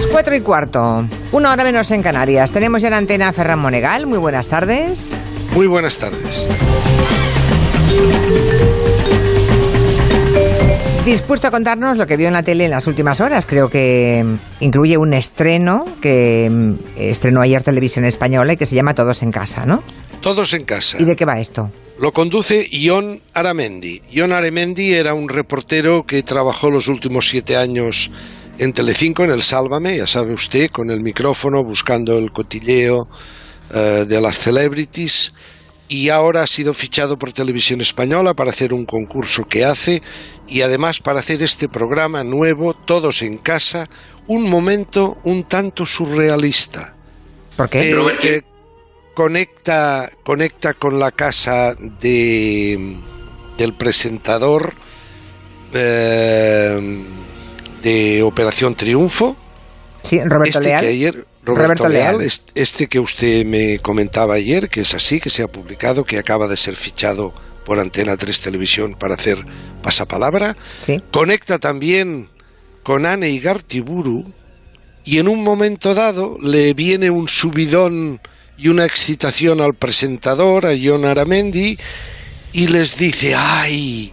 Las cuatro y cuarto, una hora menos en Canarias. Tenemos ya en antena a Ferran Monegal. Muy buenas tardes. Muy buenas tardes. Dispuesto a contarnos lo que vio en la tele en las últimas horas. Creo que incluye un estreno que mm, estrenó ayer Televisión Española y que se llama Todos en Casa, ¿no? Todos en casa. ¿Y de qué va esto? Lo conduce Ion Aramendi. Ion Aramendi era un reportero que trabajó los últimos siete años en Telecinco, en el Sálvame, ya sabe usted, con el micrófono, buscando el cotilleo eh, de las celebrities. Y ahora ha sido fichado por Televisión Española para hacer un concurso que hace y además para hacer este programa nuevo, Todos en Casa, un momento un tanto surrealista. ¿Por qué? Eh, que conecta, conecta con la casa de, del presentador eh, de Operación Triunfo. Sí, Roberto este Leal. Que ayer, Roberto, Leal, est- este que usted me comentaba ayer, que es así, que se ha publicado, que acaba de ser fichado por Antena 3 Televisión para hacer pasapalabra. Sí. Conecta también con Anne Igartiburu y en un momento dado le viene un subidón y una excitación al presentador, a John Aramendi, y les dice, ¡ay!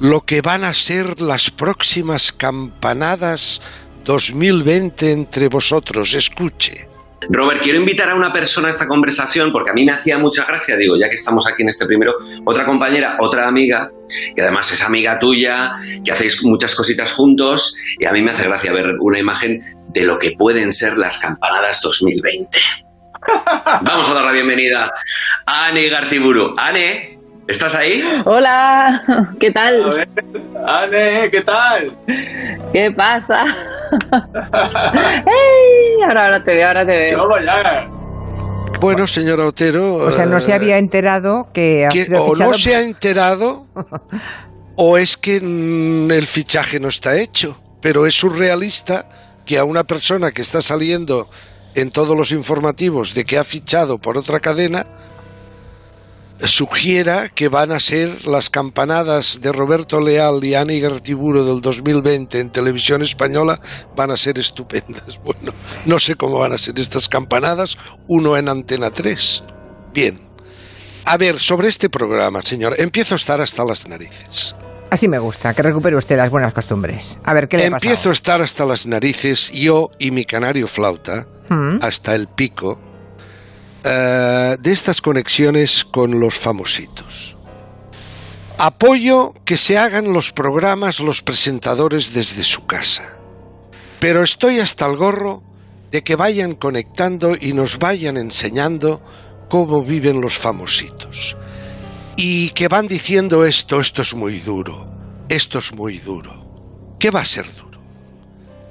Lo que van a ser las próximas campanadas 2020 entre vosotros, escuche. Robert, quiero invitar a una persona a esta conversación porque a mí me hacía mucha gracia, digo, ya que estamos aquí en este primero, otra compañera, otra amiga, que además es amiga tuya, que hacéis muchas cositas juntos, y a mí me hace gracia ver una imagen de lo que pueden ser las campanadas 2020. Vamos a dar la bienvenida a Ane Gartiburu. Ane, ¿estás ahí? Hola, ¿qué A tal? ver, Ane, ¿qué tal? ¿Qué pasa? ¡Ey! Ahora, ahora te veo, ahora te veo. Vamos ya. Bueno, señora Otero. O sea, no se eh, había enterado que ha que sido o fichado... no se ha enterado o es que el fichaje no está hecho. Pero es surrealista que a una persona que está saliendo en todos los informativos de que ha fichado por otra cadena sugiera que van a ser las campanadas de Roberto Leal y Ani Gartiburo del 2020 en televisión española van a ser estupendas. Bueno, no sé cómo van a ser estas campanadas, uno en Antena 3. Bien. A ver, sobre este programa, señor, empiezo a estar hasta las narices. Así me gusta, que recupere usted las buenas costumbres. A ver, ¿qué le ha Empiezo a estar hasta las narices, yo y mi canario flauta, Mm. hasta el pico, eh, de estas conexiones con los famositos. Apoyo que se hagan los programas los presentadores desde su casa. Pero estoy hasta el gorro de que vayan conectando y nos vayan enseñando cómo viven los famositos. Y que van diciendo esto, esto es muy duro, esto es muy duro. ¿Qué va a ser duro?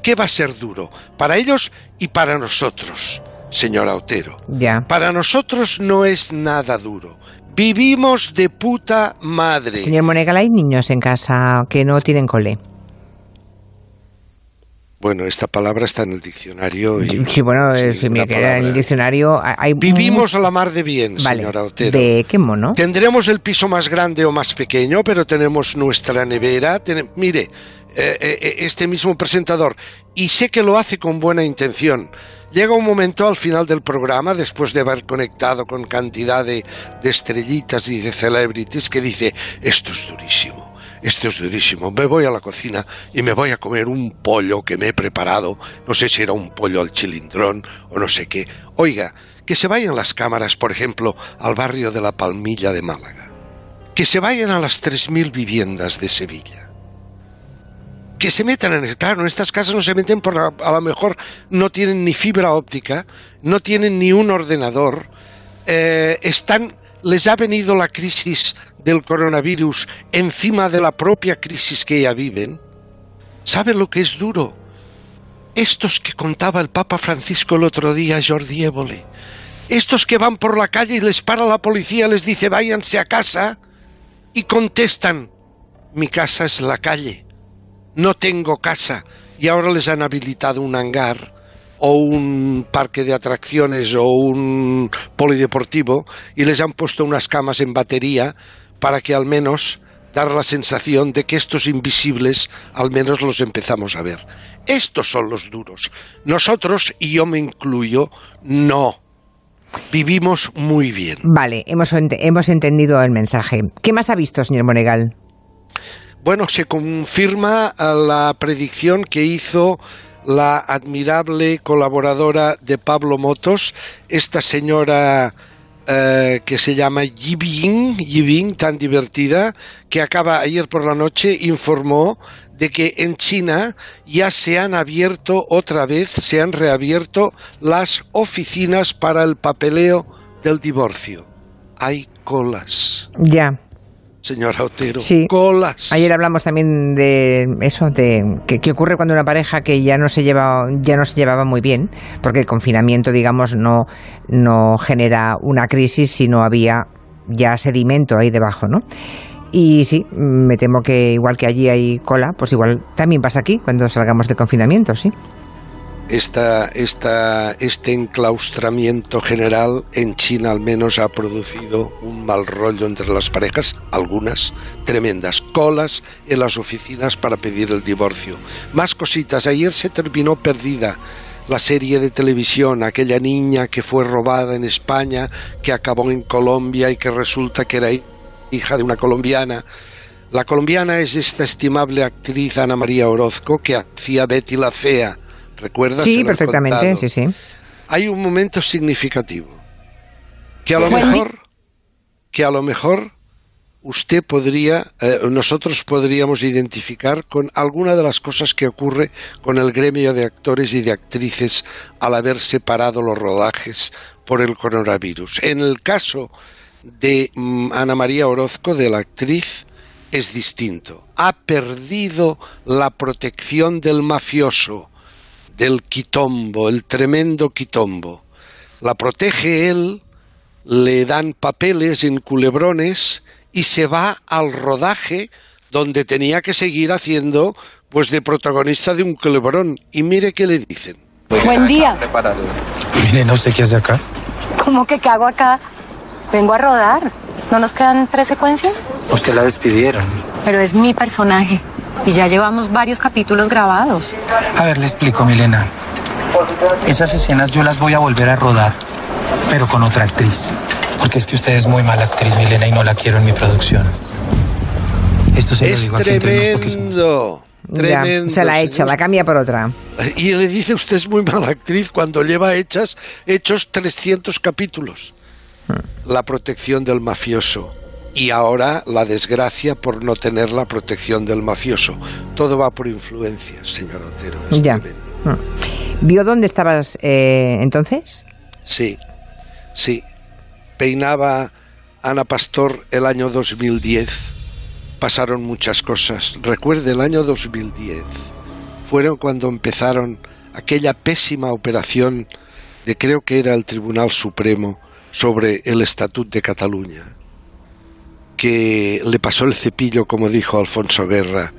¿Qué va a ser duro? Para ellos y para nosotros, señora Otero. Ya. Para nosotros no es nada duro. Vivimos de puta madre. Señor Monegal, hay niños en casa que no tienen cole. Bueno, esta palabra está en el diccionario. Y, Sí, bueno, sí, si me queda en el diccionario... Hay Vivimos a la mar de bien, Vale. señora Otero. ¿De qué mono? Tendremos el piso más grande o más pequeño, pero tenemos nuestra nevera. Tene- mire, este mismo presentador, y sé que lo hace con buena intención. Llega un momento al final del programa, después de haber conectado con cantidad de, de estrellitas y de celebrities, que dice, esto es durísimo, esto es durísimo, me voy a la cocina y me voy a comer un pollo que me he preparado, no sé si era un pollo al chilindrón o no sé qué. Oiga, que se vayan las cámaras, por ejemplo, al barrio de la Palmilla de Málaga. Que se vayan a las 3.000 viviendas de Sevilla. Que se metan en el... Claro, estas casas no se meten por... a lo mejor no tienen ni fibra óptica, no tienen ni un ordenador, eh, están... Les ha venido la crisis del coronavirus encima de la propia crisis que ya viven. ¿Saben lo que es duro? Estos que contaba el Papa Francisco el otro día, Jordi Évole. Estos que van por la calle y les para la policía, les dice váyanse a casa y contestan, mi casa es la calle, no tengo casa y ahora les han habilitado un hangar o un parque de atracciones o un polideportivo y les han puesto unas camas en batería para que al menos dar la sensación de que estos invisibles al menos los empezamos a ver. Estos son los duros. Nosotros, y yo me incluyo, no. Vivimos muy bien. Vale, hemos, hemos entendido el mensaje. ¿Qué más ha visto, señor Monegal? Bueno, se confirma la predicción que hizo la admirable colaboradora de Pablo Motos, esta señora eh, que se llama Yibing, Yibing, tan divertida, que acaba ayer por la noche, informó de que en China ya se han abierto otra vez, se han reabierto las oficinas para el papeleo del divorcio. Hay colas. Ya señora Otero. Sí. Colas. Ayer hablamos también de eso, de qué ocurre cuando una pareja que ya no se lleva, ya no se llevaba muy bien, porque el confinamiento, digamos, no, no genera una crisis, sino había ya sedimento ahí debajo, ¿no? Y sí, me temo que igual que allí hay cola, pues igual también pasa aquí cuando salgamos de confinamiento, sí esta, esta, este enclaustramiento general en China al menos ha producido un mal rollo entre las parejas, algunas tremendas colas en las oficinas para pedir el divorcio. Más cositas, ayer se terminó perdida la serie de televisión, aquella niña que fue robada en España, que acabó en Colombia y que resulta que era hija de una colombiana. La colombiana es esta estimable actriz Ana María Orozco que hacía Betty la Fea ¿Recuerdas? Sí, perfectamente, sí, sí. Hay un momento significativo que a lo mejor, que a lo mejor usted podría, eh, nosotros podríamos identificar con alguna de las cosas que ocurre con el gremio de actores y de actrices al haber separado los rodajes por el coronavirus. En el caso de mm, Ana María Orozco, de la actriz, es distinto. Ha perdido la protección del mafioso del quitombo, el tremendo quitombo. La protege él, le dan papeles en culebrones y se va al rodaje donde tenía que seguir haciendo pues de protagonista de un culebrón. Y mire qué le dicen. Buen día. Mire, no sé qué hace acá. ¿Cómo que qué hago acá? Vengo a rodar. ¿No nos quedan tres secuencias? Usted la despidieron. Pero es mi personaje. Y ya llevamos varios capítulos grabados. A ver, le explico, Milena. Esas escenas yo las voy a volver a rodar, pero con otra actriz. Porque es que usted es muy mala actriz, Milena, y no la quiero en mi producción. Esto se lo digo aquí tremendo. Tremendo, se la ha hecho, la cambia por otra. Y le dice usted es muy mala actriz cuando lleva hechas, hechos 300 capítulos. Hmm. La protección del mafioso y ahora la desgracia por no tener la protección del mafioso. Todo va por influencia, señor Otero. ya. Mm. ¿Vio dónde estabas eh, entonces? Sí, sí. Peinaba Ana Pastor el año 2010. Pasaron muchas cosas. Recuerde el año 2010. Fueron cuando empezaron aquella pésima operación de creo que era el Tribunal Supremo sobre el Estatut de Cataluña que le pasó el cepillo, como dijo Alfonso Guerra,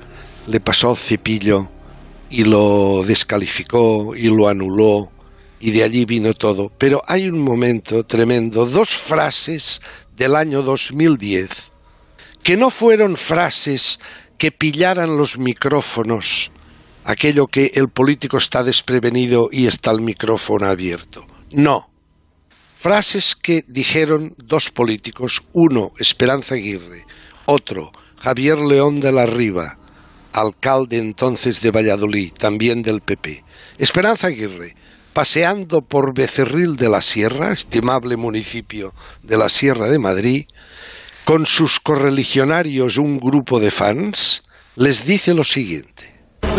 le pasó el cepillo y lo descalificó y lo anuló y de allí vino todo. Pero hay un momento tremendo, dos frases del año 2010, que no fueron frases que pillaran los micrófonos, aquello que el político está desprevenido y está el micrófono abierto. No, Frases que dijeron dos políticos, uno Esperanza Aguirre, otro Javier León de la Riva, alcalde entonces de Valladolid, también del PP. Esperanza Aguirre, paseando por Becerril de la Sierra, estimable municipio de la Sierra de Madrid, con sus correligionarios un grupo de fans, les dice lo siguiente.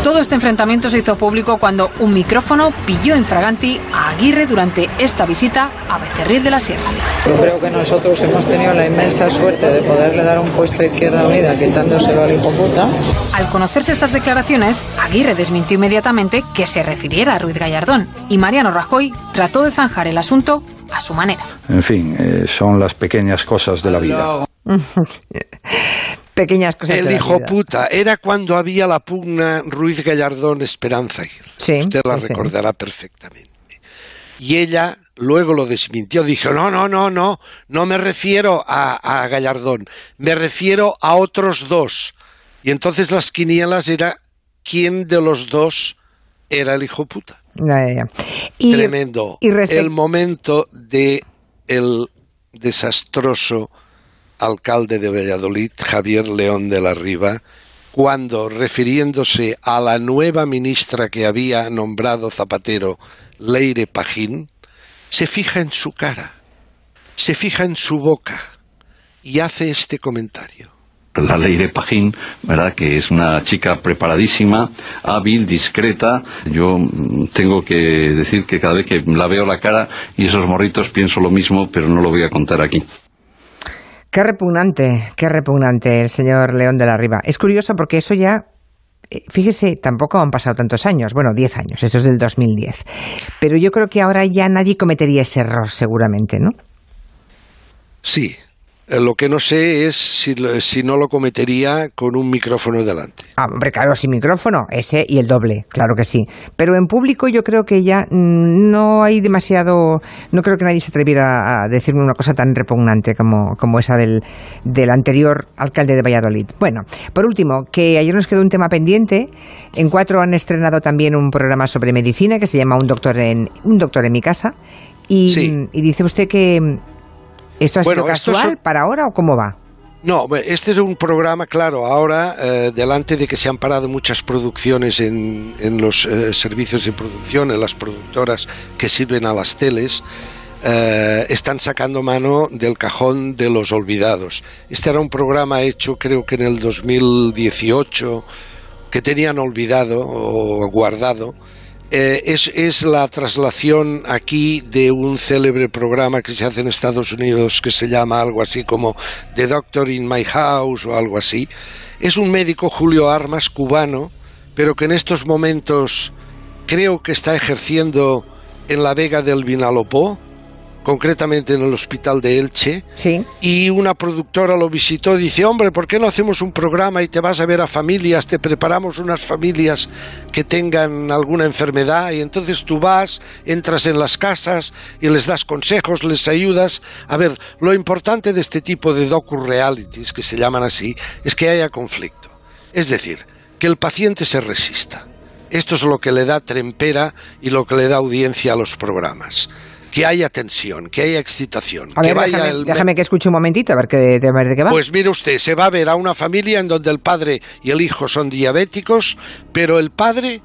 Todo este enfrentamiento se hizo público cuando un micrófono pilló en fraganti a Aguirre durante esta visita a Becerril de la Sierra. Yo creo que nosotros hemos tenido la inmensa suerte de poderle dar un puesto a Izquierda Unida quitándoselo al hijo puta. Al conocerse estas declaraciones, Aguirre desmintió inmediatamente que se refiriera a Ruiz Gallardón y Mariano Rajoy trató de zanjar el asunto a su manera. En fin, eh, son las pequeñas cosas de la vida. pequeñas cosas. El hijo puta era cuando había la pugna Ruiz Gallardón Esperanza Usted la recordará perfectamente. Y ella luego lo desmintió, dijo, no, no, no, no, no me refiero a, a Gallardón, me refiero a otros dos. Y entonces las quinielas era quién de los dos era el hijo puta. Ya, ya, ya. Y- Tremendo. y el momento de el desastroso alcalde de Valladolid, Javier León de la Riva, cuando refiriéndose a la nueva ministra que había nombrado Zapatero, Leire Pajín, se fija en su cara, se fija en su boca y hace este comentario. La Leire Pajín, ¿verdad? Que es una chica preparadísima, hábil, discreta. Yo tengo que decir que cada vez que la veo la cara y esos morritos pienso lo mismo, pero no lo voy a contar aquí. Qué repugnante, qué repugnante el señor León de la Riva. Es curioso porque eso ya, eh, fíjese, tampoco han pasado tantos años, bueno, 10 años, eso es del 2010. Pero yo creo que ahora ya nadie cometería ese error, seguramente, ¿no? Sí, lo que no sé es si, si no lo cometería con un micrófono delante. Ah, hombre, claro, sin micrófono, ese y el doble, claro que sí. Pero en público yo creo que ya mm, no hay demasiado, no creo que nadie se atreviera a decirme una cosa tan repugnante como, como esa del, del anterior alcalde de Valladolid. Bueno, por último, que ayer nos quedó un tema pendiente. En cuatro han estrenado también un programa sobre medicina que se llama Un doctor en, un doctor en mi casa. Y, Sí. y dice usted que esto ha Bueno, sido casual para ahora o cómo va. No, este es un programa, claro, ahora, eh, delante de que se han parado muchas producciones en, en los eh, servicios de producción, en las productoras que sirven a las teles, eh, están sacando mano del cajón de los olvidados. Este era un programa hecho creo que en el 2018, que tenían olvidado o guardado. Eh, es, es la traslación aquí de un célebre programa que se hace en Estados Unidos que se llama algo así como The Doctor in My House o algo así. Es un médico, Julio Armas, cubano, pero que en estos momentos creo que está ejerciendo en la Vega del Vinalopó, concretamente en el hospital de Elche. Sí. Y una productora lo visitó y dice, hombre, ¿por qué no hacemos un programa y te vas a ver a familias, te preparamos unas familias que tengan alguna enfermedad y entonces tú vas, entras en las casas y les das consejos, les ayudas. A ver, lo importante de este tipo de docu-realities, que se llaman así, es que haya conflicto. Es decir, que el paciente se resista. Esto es lo que le da trempera y lo que le da audiencia a los programas. Que haya tensión, que haya excitación, A que vaya déjame, el déjame que escuche un momentito a ver, qué, de, a ver de qué va. pues mire usted, se va a ver a una familia en donde el padre y el hijo son diabéticos, pero el padre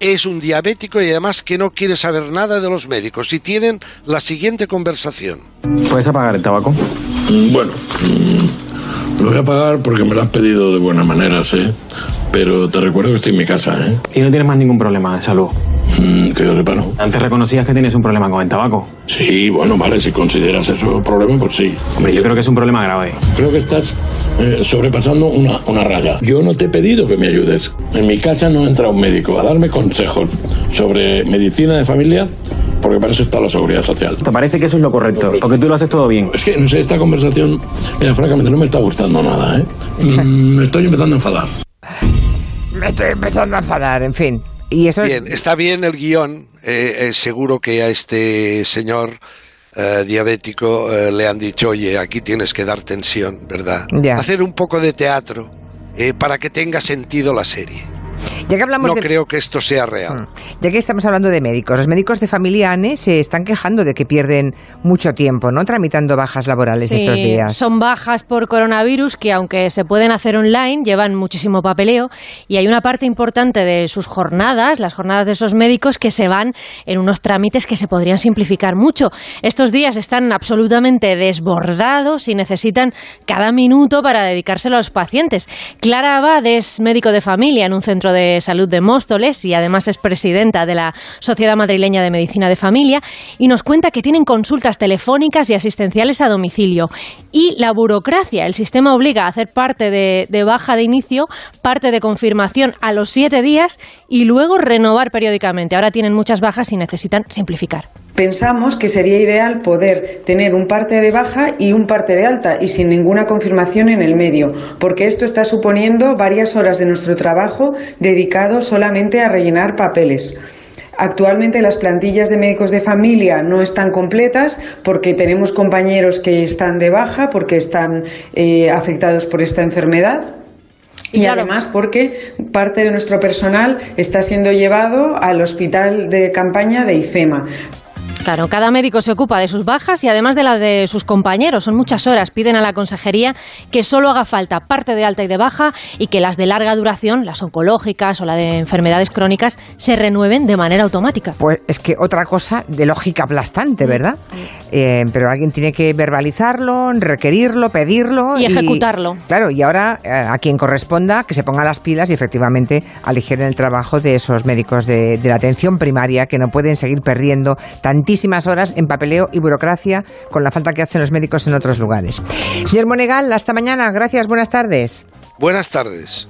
es un diabético y además que no quiere saber nada de los médicos. Y tienen la siguiente conversación. ¿Puedes apagar el tabaco? Bueno, mm, lo voy a pagar porque me lo has pedido de buena manera, sí. Pero te recuerdo que estoy en mi casa, ¿eh? Y no tienes más ningún problema de salud. Mm, que yo sepa, no. Antes reconocías que tienes un problema con el tabaco. Sí, bueno, vale, si consideras eso un problema, pues sí. Hombre, yo creo que es un problema grave. Creo que estás eh, sobrepasando una, una raya. Yo no te he pedido que me ayudes. En mi casa no entra un médico a darme consejos sobre medicina de familia, porque para eso está la seguridad social. ¿Te parece que eso es lo correcto? Porque tú lo haces todo bien. Es que, no sé, esta conversación, mira, francamente, no me está gustando nada, ¿eh? Mm, me estoy empezando a enfadar. Me estoy empezando a enfadar, en fin. Y eso es- Bien, está bien el guion. eh, eh, seguro que a este señor eh, diabético eh, le han dicho, oye, aquí tienes que dar tensión, ¿verdad? Ya. Hacer un poco de teatro para que tenga sentido la serie. Ya que hablamos No de... creo que esto sea real. Ya que estamos hablando de médicos, los médicos de familia ANE se están quejando de que pierden mucho tiempo, ¿no? Tramitando bajas laborales Sí, estos días. Son bajas por coronavirus que, aunque se pueden hacer online, llevan muchísimo papeleo y hay una parte importante de sus jornadas, las jornadas de esos médicos, que se van en unos trámites que se podrían simplificar mucho. Estos días están absolutamente desbordados y necesitan cada minuto para dedicárselo a los pacientes. Clara Abad es médico de familia en un centro de salud de Móstoles y además es presidenta de la Sociedad Madrileña de Medicina de Familia y nos cuenta que tienen consultas telefónicas y asistenciales a domicilio. Y la burocracia, el sistema obliga a hacer parte de, de baja de inicio, parte de confirmación a los siete días y luego renovar periódicamente. Ahora tienen muchas bajas y necesitan simplificar. Pensamos que sería ideal poder tener un parte de baja y un parte de alta y sin ninguna confirmación en el medio, porque esto está suponiendo varias horas de nuestro trabajo dedicado solamente a rellenar papeles. Actualmente las plantillas de médicos de familia no están completas porque tenemos compañeros que están de baja porque están eh, afectados por esta enfermedad. y además porque parte de nuestro personal está siendo llevado al hospital de campaña de IFEMA. Claro, cada médico se ocupa de sus bajas y además de la de sus compañeros. Son muchas horas. Piden a la consejería que solo haga falta parte de alta y de baja y que las de larga duración, las oncológicas o la de enfermedades crónicas, se renueven de manera automática. Pues es que otra cosa de lógica aplastante, ¿verdad? Eh, pero alguien tiene que verbalizarlo, requerirlo, pedirlo. Y ejecutarlo. claro, y ahora eh, a quien corresponda que se ponga las pilas y efectivamente aligeren el trabajo de esos médicos de, de la atención primaria que no pueden seguir perdiendo tantísimas horas en papeleo y burocracia con la falta que hacen los médicos en otros lugares. Señor Monegal, hasta mañana. Gracias, buenas tardes. Buenas tardes.